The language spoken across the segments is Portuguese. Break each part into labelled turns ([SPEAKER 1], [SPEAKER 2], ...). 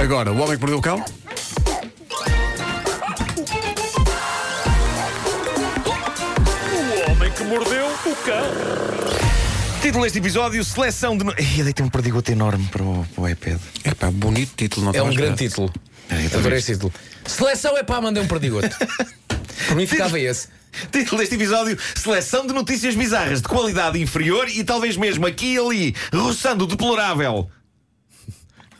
[SPEAKER 1] Agora, o homem que perdeu o cão?
[SPEAKER 2] O homem que mordeu o cão.
[SPEAKER 3] Título deste episódio: Seleção de. Ih, deitei um perdigoto enorme para o, para o iPad.
[SPEAKER 1] É pá, bonito título, não
[SPEAKER 4] É um grande título.
[SPEAKER 3] É,
[SPEAKER 4] Adorei esse título. Seleção é pá, mandei um perdigoto. Por mim ficava esse.
[SPEAKER 3] Título deste episódio: Seleção de notícias bizarras de qualidade inferior e talvez mesmo aqui e ali, roçando o deplorável.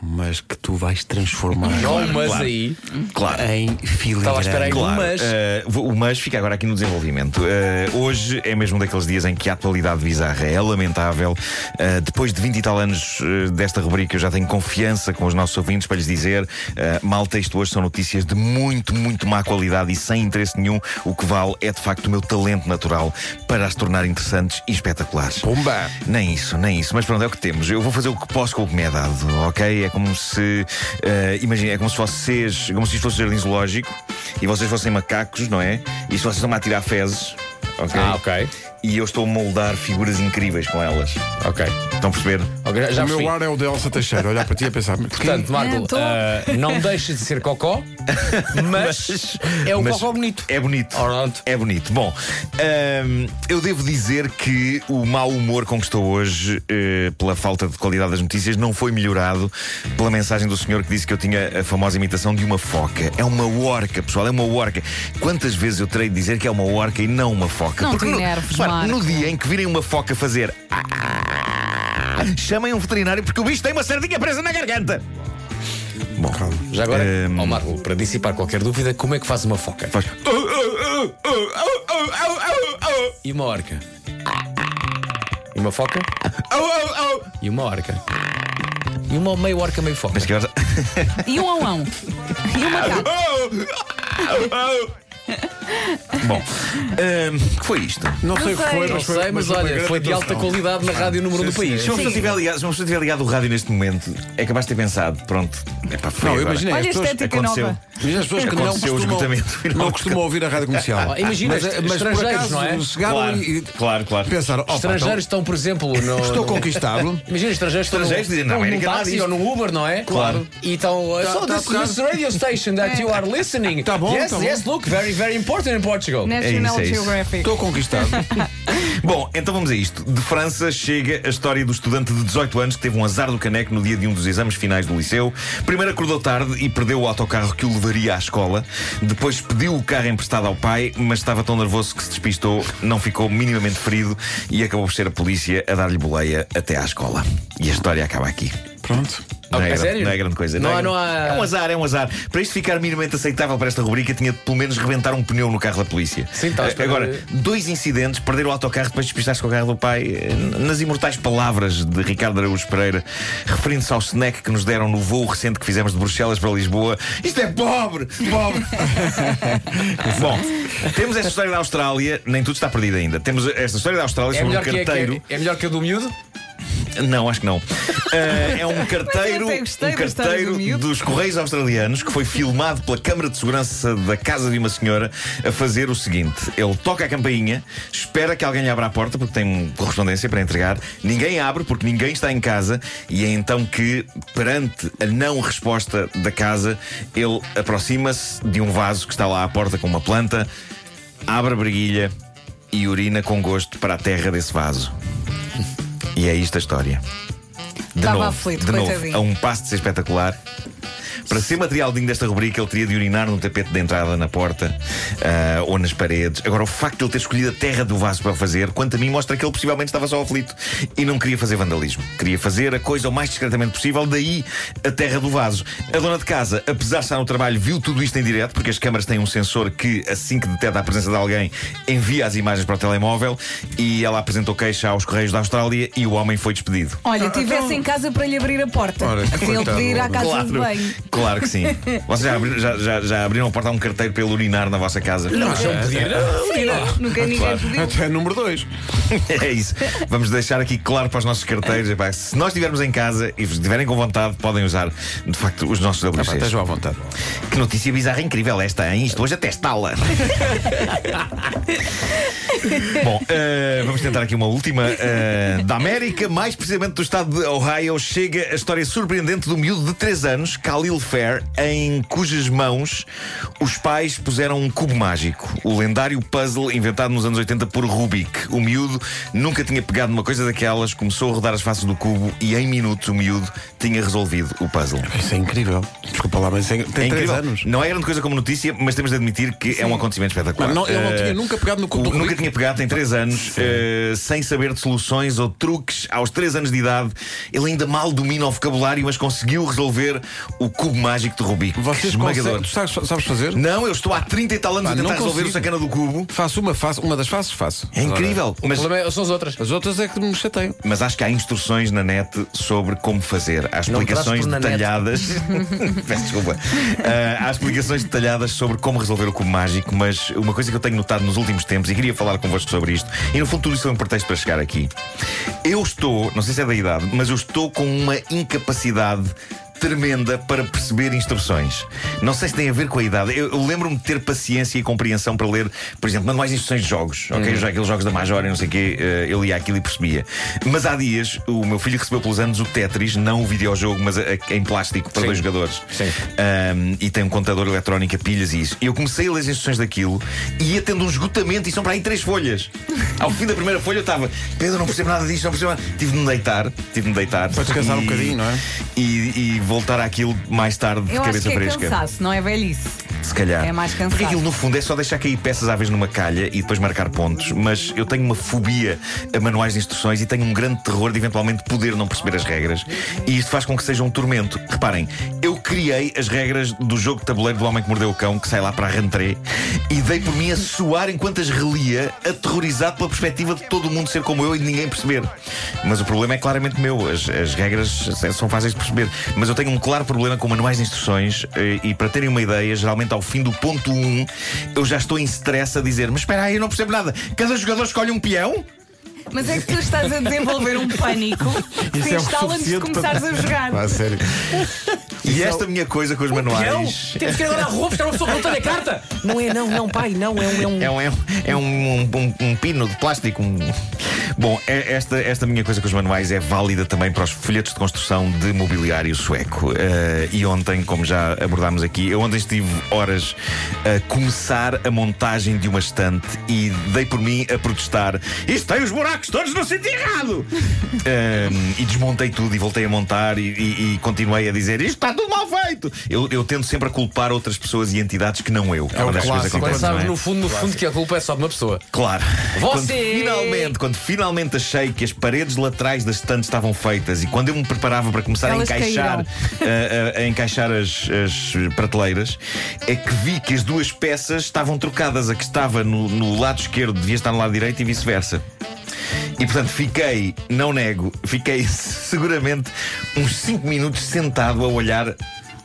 [SPEAKER 1] Mas que tu vais transformar
[SPEAKER 4] Não, mas
[SPEAKER 3] claro.
[SPEAKER 4] aí.
[SPEAKER 3] Claro.
[SPEAKER 1] em filigrana.
[SPEAKER 4] Estava espera aí.
[SPEAKER 3] Claro,
[SPEAKER 4] mas-
[SPEAKER 3] eh, o mas fica agora aqui no desenvolvimento. Eh, hoje é mesmo um daqueles dias em que a atualidade bizarra é lamentável. Eh, depois de 20 e tal anos desta rubrica, eu já tenho confiança com os nossos ouvintes para lhes dizer: malta, isto hoje são notícias de muito, muito má qualidade e sem interesse nenhum. O que vale é de facto o meu talento natural para as tornar interessantes e espetaculares.
[SPEAKER 1] Pumba!
[SPEAKER 3] Nem isso, nem isso. Mas pronto, é o que temos. Eu vou fazer o que posso com o que me é dado, ok? É como se. eh, imagina, é como se vocês. Como se isto fosse jardim zoológico e vocês fossem macacos, não é? E se vocês estão a tirar fezes?
[SPEAKER 4] Ah, ok.
[SPEAKER 3] E eu estou a moldar figuras incríveis com elas.
[SPEAKER 4] Ok.
[SPEAKER 3] Estão a perceber?
[SPEAKER 4] Ok, já-
[SPEAKER 1] O meu ar é o de Elsa Teixeira, olhar para ti e pensar.
[SPEAKER 4] Portanto, Marco,
[SPEAKER 5] É, tô-
[SPEAKER 4] ah, não deixa de ser cocó, mas é um
[SPEAKER 3] Mas
[SPEAKER 4] cocó bonito.
[SPEAKER 3] É bonito.
[SPEAKER 4] Pronto.
[SPEAKER 3] É bonito. Bom, ahm, eu devo dizer que o mau humor com que estou hoje, eh, pela falta de qualidade das notícias, não foi melhorado pela mensagem do senhor que disse que eu tinha a famosa imitação de uma foca. É uma orca, pessoal, é uma orca. Quantas vezes eu terei de dizer que é uma orca e não uma foca?
[SPEAKER 5] Não
[SPEAKER 3] Porque
[SPEAKER 5] te
[SPEAKER 3] no,
[SPEAKER 5] enerves,
[SPEAKER 3] repara, No dia em que virem uma foca fazer. "Ah", Chamem um veterinário porque o bicho tem uma sardinha presa na garganta. Bom,
[SPEAKER 4] Já agora,
[SPEAKER 3] Ahm.
[SPEAKER 4] ó Marco, para dissipar qualquer dúvida, como é que faz uma foca?
[SPEAKER 3] faz.
[SPEAKER 4] E uma orca? E uma foca? E uma orca? E uma meio orca, meio foca?
[SPEAKER 3] Mas que horas-
[SPEAKER 5] E um auão. E um macaco.
[SPEAKER 3] Bom, ahm, que foi isto?
[SPEAKER 1] Não sei o que foi,
[SPEAKER 4] Não
[SPEAKER 1] mas foi,
[SPEAKER 4] sei, mas
[SPEAKER 1] foi uma
[SPEAKER 4] olha,
[SPEAKER 1] grande
[SPEAKER 4] foi de alta
[SPEAKER 1] atuação.
[SPEAKER 4] qualidade na rádio número 1 do país.
[SPEAKER 3] Se uma pessoa tiver ligado, se uma pessoa tiver ligado o rádio neste momento, é capaz de ter pensado, pronto, é para foi
[SPEAKER 1] Não, eu
[SPEAKER 3] agora.
[SPEAKER 1] imaginei as
[SPEAKER 5] Olha a
[SPEAKER 1] pessoas,
[SPEAKER 5] estética
[SPEAKER 3] aconteceu.
[SPEAKER 5] nova.
[SPEAKER 1] imagina as pessoas que não
[SPEAKER 3] Aconteceu o
[SPEAKER 1] costumam,
[SPEAKER 3] esgotamento
[SPEAKER 1] não costumam ouvir a rádio comercial.
[SPEAKER 4] Ah, imagina,
[SPEAKER 1] mas, mas por
[SPEAKER 4] estrangeiros,
[SPEAKER 1] acaso
[SPEAKER 4] não é?
[SPEAKER 1] chegaram
[SPEAKER 3] Claro,
[SPEAKER 1] e
[SPEAKER 3] claro, claro.
[SPEAKER 1] pensaram: "Opa,
[SPEAKER 4] Estrangeiros estão, por exemplo, no.
[SPEAKER 1] então, estou
[SPEAKER 4] no-
[SPEAKER 1] conquistado.
[SPEAKER 4] Imagina, estrangeiros estão
[SPEAKER 3] Estrangeiros dizem, na
[SPEAKER 4] estão num
[SPEAKER 3] América
[SPEAKER 4] táxi
[SPEAKER 3] disto.
[SPEAKER 4] ou num Uber, não é?
[SPEAKER 3] Claro.
[SPEAKER 4] E estão. uh,
[SPEAKER 1] Tá-
[SPEAKER 4] so
[SPEAKER 1] tá
[SPEAKER 4] this, radio station that you are listening.
[SPEAKER 1] Tá bom,
[SPEAKER 4] Yes,
[SPEAKER 1] tá bom.
[SPEAKER 4] yes, look, very, very important in Portugal.
[SPEAKER 5] National
[SPEAKER 3] é isso.
[SPEAKER 5] Geographic.
[SPEAKER 1] Estou conquistado.
[SPEAKER 3] Bom, então vamos a isto. De França chega a história do estudante de 18 anos que teve um azar do caneco no dia de um dos exames finais do liceu. Primeiro acordou tarde e perdeu o autocarro que o levaria à escola. Depois pediu o carro emprestado ao pai, mas estava tão nervoso que se despistou, não ficou minimamente ferido e acabou por ser a polícia a dar-lhe boleia até à escola. E a história acaba aqui.
[SPEAKER 1] Pronto.
[SPEAKER 3] Não, é,
[SPEAKER 4] é
[SPEAKER 3] grande-
[SPEAKER 4] sério?
[SPEAKER 3] não é grande coisa.
[SPEAKER 4] Não
[SPEAKER 3] é,
[SPEAKER 4] há- não há-
[SPEAKER 3] é um azar, é um azar. Para isto ficar minimamente aceitável para esta rubrica, tinha de pelo menos rebentar um pneu no carro da polícia.
[SPEAKER 4] Sim, está à
[SPEAKER 3] Eh, Agora, dois incidentes, perder o autocarro depois de despistar-se com o carro do pai, eh, nas imortais palavras de Ricardo Araújo Pereira, referindo-se ao snack que nos deram no voo recente que fizemos de Bruxelas para Lisboa. Isto é pobre! Pobre! Bom, temos esta história da Austrália, nem tudo está perdido ainda. Temos esta história da Austrália
[SPEAKER 4] É
[SPEAKER 3] sobre um
[SPEAKER 4] melhor, que, é,
[SPEAKER 3] carteiro.
[SPEAKER 4] que é, é melhor que a do miúdo?
[SPEAKER 3] Não, acho que não. Eh, é um carteiro,
[SPEAKER 5] até gostei
[SPEAKER 3] um carteiro
[SPEAKER 5] do miúdo.
[SPEAKER 3] dos Correios Australianos que foi filmado pela Câmara de Segurança da casa de uma senhora a fazer o seguinte: ele toca a campainha, espera que alguém lhe abra a porta porque tem correspondência para entregar, ninguém abre porque ninguém está em casa e é então que, perante a não resposta da casa, ele aproxima-se de um vaso que está lá à porta com uma planta, abre a briguilha e urina com gosto para a terra desse vaso. E é isto a história. De
[SPEAKER 5] Estava
[SPEAKER 3] novo,
[SPEAKER 5] aflito,
[SPEAKER 3] de novo,
[SPEAKER 5] coitadinho.
[SPEAKER 3] a um passo de ser espetacular. Para ser material digno desta rubrica, ele teria de urinar no tapete de entrada na porta ah, ou nas paredes. Agora, o facto de ele ter escolhido a terra do vaso para fazer, quanto a mim, mostra que ele possivelmente estava só aflito e não queria fazer vandalismo. Queria fazer a coisa o mais discretamente possível, daí a terra do vaso. A dona de casa, apesar de estar no trabalho, viu tudo isto em direto, porque as câmaras têm um sensor que, assim que detecta a presença de alguém, envia as imagens para o telemóvel e ela apresentou queixa aos Correios da Austrália e o homem foi despedido.
[SPEAKER 5] Olha, tivesse em casa para lhe abrir a porta.
[SPEAKER 1] Ora,
[SPEAKER 5] para ele poder ir à casa
[SPEAKER 3] Claro,
[SPEAKER 5] de banho.
[SPEAKER 3] Claro que sim. Vocês já abriram, já, já- já abriram a porta a um carteiro para ele urinar na vossa casa?
[SPEAKER 4] Não, não podia.
[SPEAKER 5] Nunca ninguém
[SPEAKER 3] claro.
[SPEAKER 5] pediu.
[SPEAKER 1] Até número 2.
[SPEAKER 3] É isso. Vamos deixar aqui claro para os nossos carteiros. epá, se nós estivermos em casa e estiverem com vontade, podem usar de facto os nossos WCs.
[SPEAKER 1] Estejam à vontade.
[SPEAKER 3] Que notícia bizarra incrível esta, hein? Isto hoje até estala. Bom, eh, vamos tentar aqui uma última. Eh, da América, mais precisamente do estado de Ohio, chega a história surpreendente do miúdo de 3 anos, Khalil Fair, em cujas mãos os pais puseram um cubo mágico, o lendário puzzle inventado nos anos 80 por Rubik. O miúdo nunca tinha pegado numa coisa daquelas, começou a rodar as faces do cubo e em minutos o miúdo tinha resolvido o puzzle.
[SPEAKER 1] Isso é incrível. Desculpa lá, mas tem, tem
[SPEAKER 3] É
[SPEAKER 1] três
[SPEAKER 3] incrível.
[SPEAKER 1] anos.
[SPEAKER 3] Não é grande coisa como notícia, mas temos de admitir que é um acontecimento espetacular.
[SPEAKER 1] Não, ele não
[SPEAKER 3] Eh,
[SPEAKER 1] tinha nunca pegado no cubo
[SPEAKER 3] o- nunca tinha pegado, tem 3 anos, eh, sem saber de soluções ou truques. Aos 3 anos de idade, ele ainda mal domina o vocabulário, mas conseguiu resolver o cubo mágico de Rubik.
[SPEAKER 1] Vocês conseguem. Tu sabes, sabes fazer?
[SPEAKER 3] Não, eu estou há 30 e tal anos
[SPEAKER 1] Pá,
[SPEAKER 3] a tentar
[SPEAKER 1] não
[SPEAKER 3] resolver o sacana do cubo.
[SPEAKER 1] Faço uma, faço, uma das faces, faço.
[SPEAKER 3] É incrível.
[SPEAKER 4] O
[SPEAKER 3] Mas,
[SPEAKER 4] problema é- são as outras.
[SPEAKER 1] As outras é que me chateiam.
[SPEAKER 3] mas acho que há instruções na net sobre como fazer. Há explicações detalhadas. Peço desculpa. Ah, há explicações detalhadas sobre como resolver o cubo mágico, mas uma coisa que eu tenho notado nos últimos tempos e queria falar convosco sobre isto, e no fundo tudo isso é um pretexto para chegar aqui. Eu estou, não sei se é da idade, mas eu estou com uma incapacidade tremenda para perceber instruções. Não sei se tem a ver com a idade. Eu, eu lembro-me de ter paciência e compreensão para ler, por exemplo, manuais de instruções de jogos. Ok, já aqueles jogos da Major e não sei o quê, eh, eu lia aquilo e percebia. Mas há dias, o meu filho recebeu pelos anos o Tetris, não o videojogo, mas a- a- em plástico para
[SPEAKER 4] Sim.
[SPEAKER 3] dois jogadores.
[SPEAKER 4] Sim.
[SPEAKER 3] Ahm, e tem um contador eletrónico a pilhas e isso. E eu comecei a ler as instruções daquilo e ia tendo um esgotamento e são para aí três folhas. Ao fim da primeira folha eu estava, Pedro, não percebo nada disto, não percebo nada. Tive de me deitar, tive de me deitar.
[SPEAKER 1] Para descansar um
[SPEAKER 3] E-
[SPEAKER 1] bocadinho, não é?
[SPEAKER 3] E, e voltar àquilo mais tarde de
[SPEAKER 5] Eu acho
[SPEAKER 3] cabeça
[SPEAKER 5] que é
[SPEAKER 3] fresca.
[SPEAKER 5] cansaço, não é velhice.
[SPEAKER 3] Se calhar.
[SPEAKER 5] É mais cansado.
[SPEAKER 3] Porque aquilo no fundo é só deixar cair peças à vez numa calha e depois marcar pontos. Mas eu tenho uma fobia a manuais de instruções e tenho um grande terror de eventualmente poder não perceber as regras. E isto faz com que seja um tormento. Reparem, eu criei as regras do jogo de tabuleiro do Homem que Mordeu o Cão, que sai lá para a rentrée, e dei por mim a suar enquanto as relia, aterrorizado pela perspectiva de todo mundo ser como eu e de ninguém perceber. Mas o problema é claramente meu. As, as regras são fáceis de perceber. Mas eu tenho um claro problema com manuais de instruções eh, e para terem uma ideia, geralmente ao fim do ponto 1, eu já estou em stress a dizer: Mas espera aí, eu não percebo nada. Cada jogador escolhe um peão?
[SPEAKER 5] Mas é que tu estás a desenvolver um pânico que
[SPEAKER 1] é
[SPEAKER 5] instala antes de
[SPEAKER 1] suficiente para-
[SPEAKER 5] começares a jogar.
[SPEAKER 1] Ah, sério.
[SPEAKER 3] E esta minha coisa com os manuais.
[SPEAKER 4] Temos que ir agora à rua buscar uma pessoa tem a carta. Não é, não, não, pai, não. É um. É um...
[SPEAKER 3] É um, é um, é um, um- pino de plástico. um- Bom, é- esta, esta minha coisa com os manuais é válida também para os folhetos de construção de mobiliário sueco. Eh, e ontem, como já abordámos aqui, eu ontem estive horas a começar a montagem de uma estante e dei por mim a protestar: Isto tem os buracos todos no sítio errado! Eh, e desmontei tudo e voltei a montar e, e- e continuei a dizer: Isto está tudo mal feito! Eu, eu tento sempre a culpar outras pessoas e entidades que não eu. É
[SPEAKER 1] o clássico.
[SPEAKER 4] Quando
[SPEAKER 3] não
[SPEAKER 4] sabes,
[SPEAKER 3] é?
[SPEAKER 4] no fundo, no fundo, que a culpa é só de uma pessoa.
[SPEAKER 3] Claro. Quando
[SPEAKER 4] Você-
[SPEAKER 3] finalmente, quando finalmente achei que as paredes laterais das estantes estavam feitas e quando eu me preparava para começar
[SPEAKER 5] Elas
[SPEAKER 3] a encaixar, a, a- a encaixar as, as prateleiras, é que vi que as duas peças estavam trocadas. A que estava no, no lado esquerdo devia estar no lado direito e vice-versa. E portanto fiquei, não nego, fiquei seguramente uns 5 minutos sentado a olhar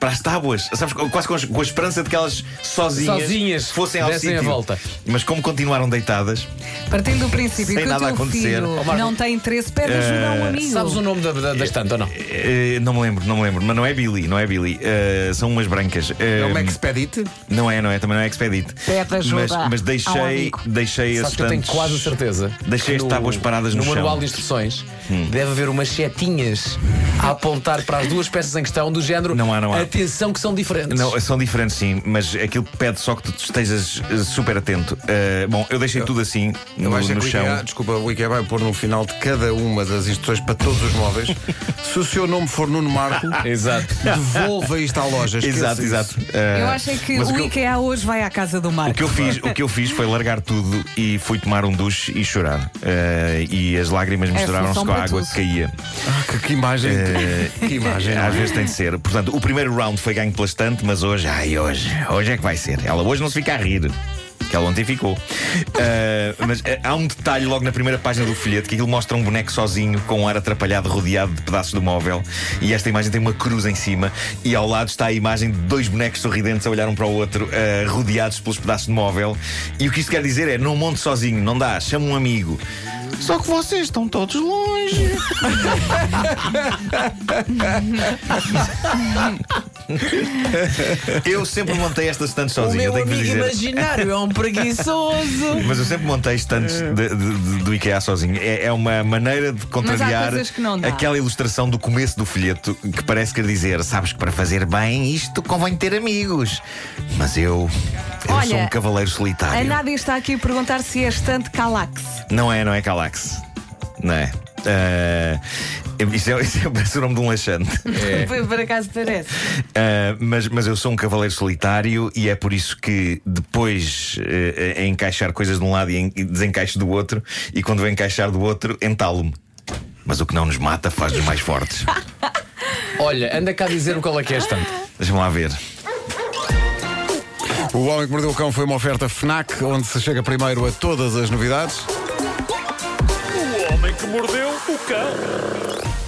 [SPEAKER 3] para as tábuas, sabes, quase com, as- com a esperança de que elas sozinhas,
[SPEAKER 4] Sozinhas
[SPEAKER 3] fossem ao sítio.
[SPEAKER 4] volta.
[SPEAKER 3] Mas como continuaram deitadas,
[SPEAKER 5] Partindo do princípio
[SPEAKER 3] Sem
[SPEAKER 5] que o
[SPEAKER 3] nada a
[SPEAKER 5] teu
[SPEAKER 3] acontecer.
[SPEAKER 5] filho
[SPEAKER 3] Ó,
[SPEAKER 4] Marco.
[SPEAKER 5] não tem interesse, pede ajuda a um amigo.
[SPEAKER 4] Sabes o nome da, da, da estante ou não?
[SPEAKER 3] eh, não me lembro, não me lembro, mas não é Billy, não é Billy, Eh, são umas brancas. Eh,
[SPEAKER 1] É o Expedit?
[SPEAKER 3] Não é, não é, também não é Expedit.
[SPEAKER 5] Pede ajuda
[SPEAKER 3] mas, mas deixei, deixei as
[SPEAKER 4] Sabes que eu tenho quase a certeza.
[SPEAKER 3] Deixei as tábuas paradas no
[SPEAKER 4] No
[SPEAKER 3] chão.
[SPEAKER 4] manual de instruções deve haver umas setinhas a apontar para as duas peças em questão, do género.
[SPEAKER 3] Não há, não há.
[SPEAKER 4] Atenção, que são diferentes.
[SPEAKER 3] Não, são diferentes sim, mas aquilo pede só que tu estejas eh, super atento. Eh, bom, eu deixei tudo assim
[SPEAKER 1] Eu
[SPEAKER 3] no,
[SPEAKER 1] acho é
[SPEAKER 3] no
[SPEAKER 1] que
[SPEAKER 3] chão.
[SPEAKER 1] IKEA, desculpa, o IKEA vai pôr no final de cada uma das instruções para todos os móveis. Se o seu nome for Nuno Marco,
[SPEAKER 4] Exato.
[SPEAKER 1] devolva isto à loja. esqueça
[SPEAKER 3] Exato,
[SPEAKER 1] isso.
[SPEAKER 3] exato. Eh,
[SPEAKER 5] Eu acho é que o,
[SPEAKER 3] o que eu-
[SPEAKER 5] IKEA hoje vai à casa do Marco.
[SPEAKER 3] O que, eu fiz, o que eu fiz foi largar tudo e fui tomar um duche e chorar. Eh, e as lágrimas misturaram-se
[SPEAKER 5] solução
[SPEAKER 3] com a água
[SPEAKER 5] tudo.
[SPEAKER 3] que caía.
[SPEAKER 1] Ah, que, que imagem.
[SPEAKER 3] Eh,
[SPEAKER 1] que imagem. é?
[SPEAKER 3] Às vezes tem de ser. Portanto, o primeiro round foi ganho pela estante, mas hoje, ai, hoje, hoje é que vai ser. Ela hoje não se fica a rir. Que ela ontem ficou. Eh, mas eh, há um detalhe logo na primeira página do folheto que aquilo mostra um boneco sozinho com um ar atrapalhado, rodeado de pedaços do móvel. E esta imagem tem uma cruz em cima. E ao lado está a imagem de dois bonecos sorridentes a olhar um para o outro, eh, rodeados pelos pedaços de móvel. E o que isto quer dizer é: não monte sozinho, não dá, chama um amigo. Só que vocês estão todos longe. Eu sempre montei estas stands
[SPEAKER 4] O
[SPEAKER 3] sozinho, eu
[SPEAKER 4] meu
[SPEAKER 3] tenho
[SPEAKER 4] amigo
[SPEAKER 3] dizer.
[SPEAKER 4] imaginário é um preguiçoso.
[SPEAKER 3] Mas eu sempre montei de- de- de- do IKEA sozinho. É, é uma maneira de contrariar aquela ilustração do começo do folheto que parece querer dizer: sabes que para fazer bem isto convém ter amigos. Mas eu. Eu
[SPEAKER 5] Olha,
[SPEAKER 3] sou um cavaleiro
[SPEAKER 5] A
[SPEAKER 3] solitário.
[SPEAKER 5] Nádia está aqui a perguntar se é estante Calax.
[SPEAKER 3] Não é, não é Calax. Não é. Ah, isso é, isso é parece o nome de um laxante.
[SPEAKER 4] É.
[SPEAKER 5] Por acaso parece.
[SPEAKER 3] Uh, mas, mas eu sou um cavaleiro solitário e é por isso que depois uh, é encaixar coisas de um lado e en- e desencaixo do outro, e quando vou encaixar do outro, entalo-me. Mas o que não nos mata faz-nos mais fortes.
[SPEAKER 4] Olha, anda cá a dizer o qual é que é estante.
[SPEAKER 3] Deixa-me lá ver.
[SPEAKER 1] O Homem que Mordeu o Cão foi uma oferta FNAC, onde se chega primeiro a todas as novidades.
[SPEAKER 2] Que mordeu o cão.